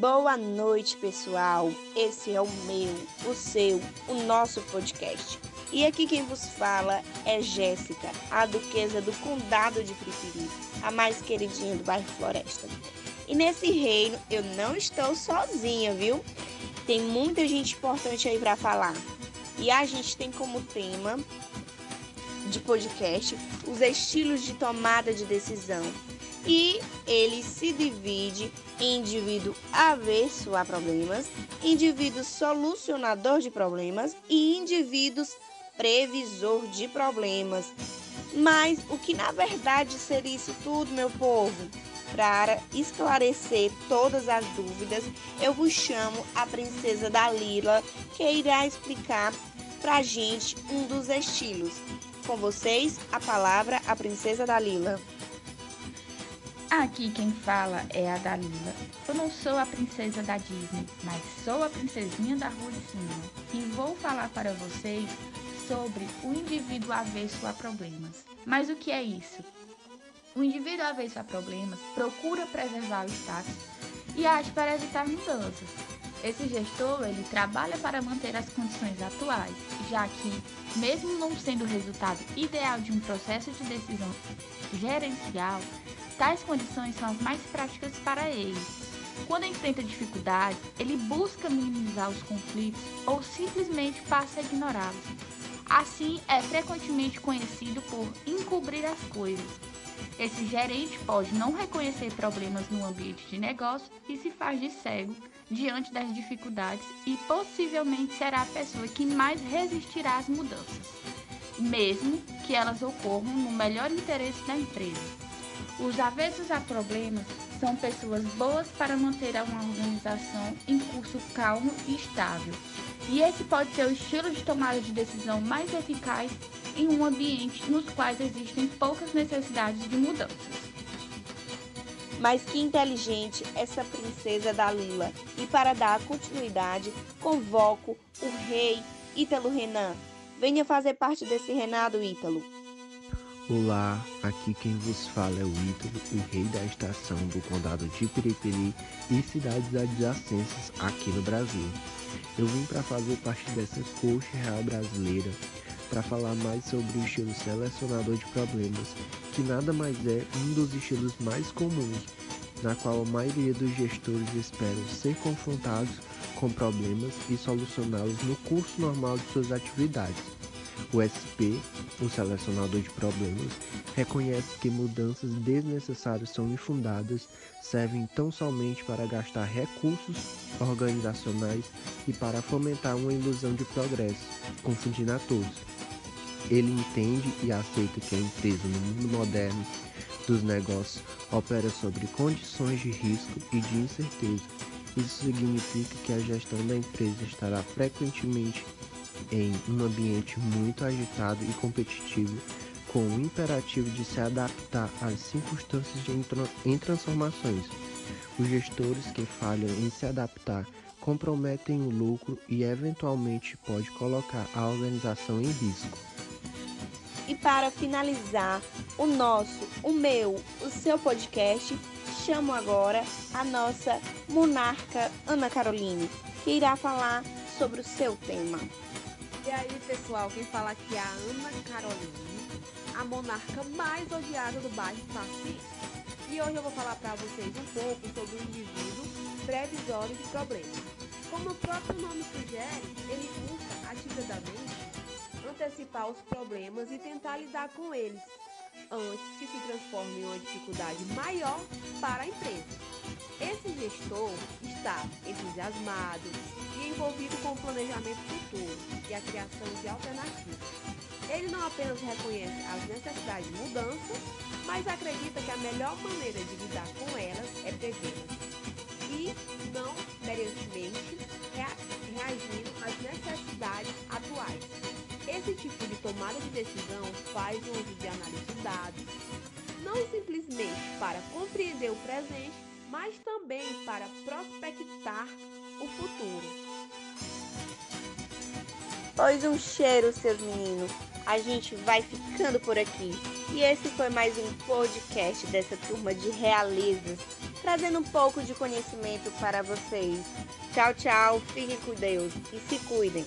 Boa noite, pessoal. Esse é o meu, o seu, o nosso podcast. E aqui quem vos fala é Jéssica, a duquesa do Condado de Piripiri, a mais queridinha do bairro Floresta. E nesse reino eu não estou sozinha, viu? Tem muita gente importante aí para falar. E a gente tem como tema de podcast os estilos de tomada de decisão. E ele se divide em indivíduo avesso a problemas, indivíduo solucionador de problemas e indivíduos previsor de problemas. Mas o que na verdade seria isso tudo, meu povo? Para esclarecer todas as dúvidas, eu vos chamo a princesa Dalila, que irá explicar para a gente um dos estilos. Com vocês, a palavra a princesa Dalila. Aqui quem fala é a Dalila. Eu não sou a princesa da Disney, mas sou a princesinha da rua de cima. E vou falar para vocês sobre o indivíduo avesso a problemas. Mas o que é isso? O indivíduo avesso a problemas procura preservar o status e age para evitar mudanças. Esse gestor ele trabalha para manter as condições atuais, já que, mesmo não sendo o resultado ideal de um processo de decisão gerencial, tais condições são as mais práticas para ele. Quando enfrenta dificuldades, ele busca minimizar os conflitos ou simplesmente passa a ignorá-los. Assim, é frequentemente conhecido por encobrir as coisas. Esse gerente pode não reconhecer problemas no ambiente de negócio e se faz de cego diante das dificuldades e possivelmente será a pessoa que mais resistirá às mudanças, mesmo que elas ocorram no melhor interesse da empresa. Os avessos a problemas são pessoas boas para manter uma organização em curso calmo e estável. E esse pode ser o estilo de tomada de decisão mais eficaz em um ambiente nos quais existem poucas necessidades de mudanças. Mas que inteligente essa princesa da Lila. E para dar continuidade, convoco o rei Ítalo Renan. Venha fazer parte desse reinado, Ítalo. Olá, aqui quem vos fala é o Ítalo, o rei da estação do condado de Piripiri e cidades adjacentes aqui no Brasil. Eu vim para fazer parte dessa coxa real brasileira para falar mais sobre o estilo selecionador de problemas, que nada mais é um dos estilos mais comuns, na qual a maioria dos gestores esperam ser confrontados com problemas e solucioná-los no curso normal de suas atividades. O SP, o selecionador de problemas, reconhece que mudanças desnecessárias são infundadas, servem tão somente para gastar recursos organizacionais e para fomentar uma ilusão de progresso, confundindo a todos. Ele entende e aceita que a empresa no mundo moderno dos negócios opera sobre condições de risco e de incerteza. Isso significa que a gestão da empresa estará frequentemente em um ambiente muito agitado e competitivo, com o imperativo de se adaptar às circunstâncias em transformações. Os gestores que falham em se adaptar comprometem o lucro e eventualmente pode colocar a organização em risco. E para finalizar o nosso, o meu, o seu podcast, chamo agora a nossa monarca Ana Caroline, que irá falar sobre o seu tema. E aí, pessoal, quem fala aqui é a Ana Caroline, a monarca mais odiada do bairro Paciência. E hoje eu vou falar para vocês um pouco sobre o indivíduo previsório de problemas. Como o próprio nome sugere, ele busca ativamente antecipar os problemas e tentar lidar com eles antes que se transforme em uma dificuldade maior para a empresa. Esse gestor está entusiasmado e envolvido com o planejamento futuro e a criação de alternativas. Ele não apenas reconhece as necessidades de mudanças, mas acredita que a melhor maneira de lidar com elas é prevê-las e não merecidamente reagindo às necessidades atuais. Esse tipo de tomada de decisão faz uso de análise de dados, não simplesmente para compreender o presente, mas também para prospectar o futuro. Pois um cheiro, seus meninos. A gente vai ficando por aqui. E esse foi mais um podcast dessa turma de realistas trazendo um pouco de conhecimento para vocês. Tchau, tchau, fiquem com Deus e se cuidem.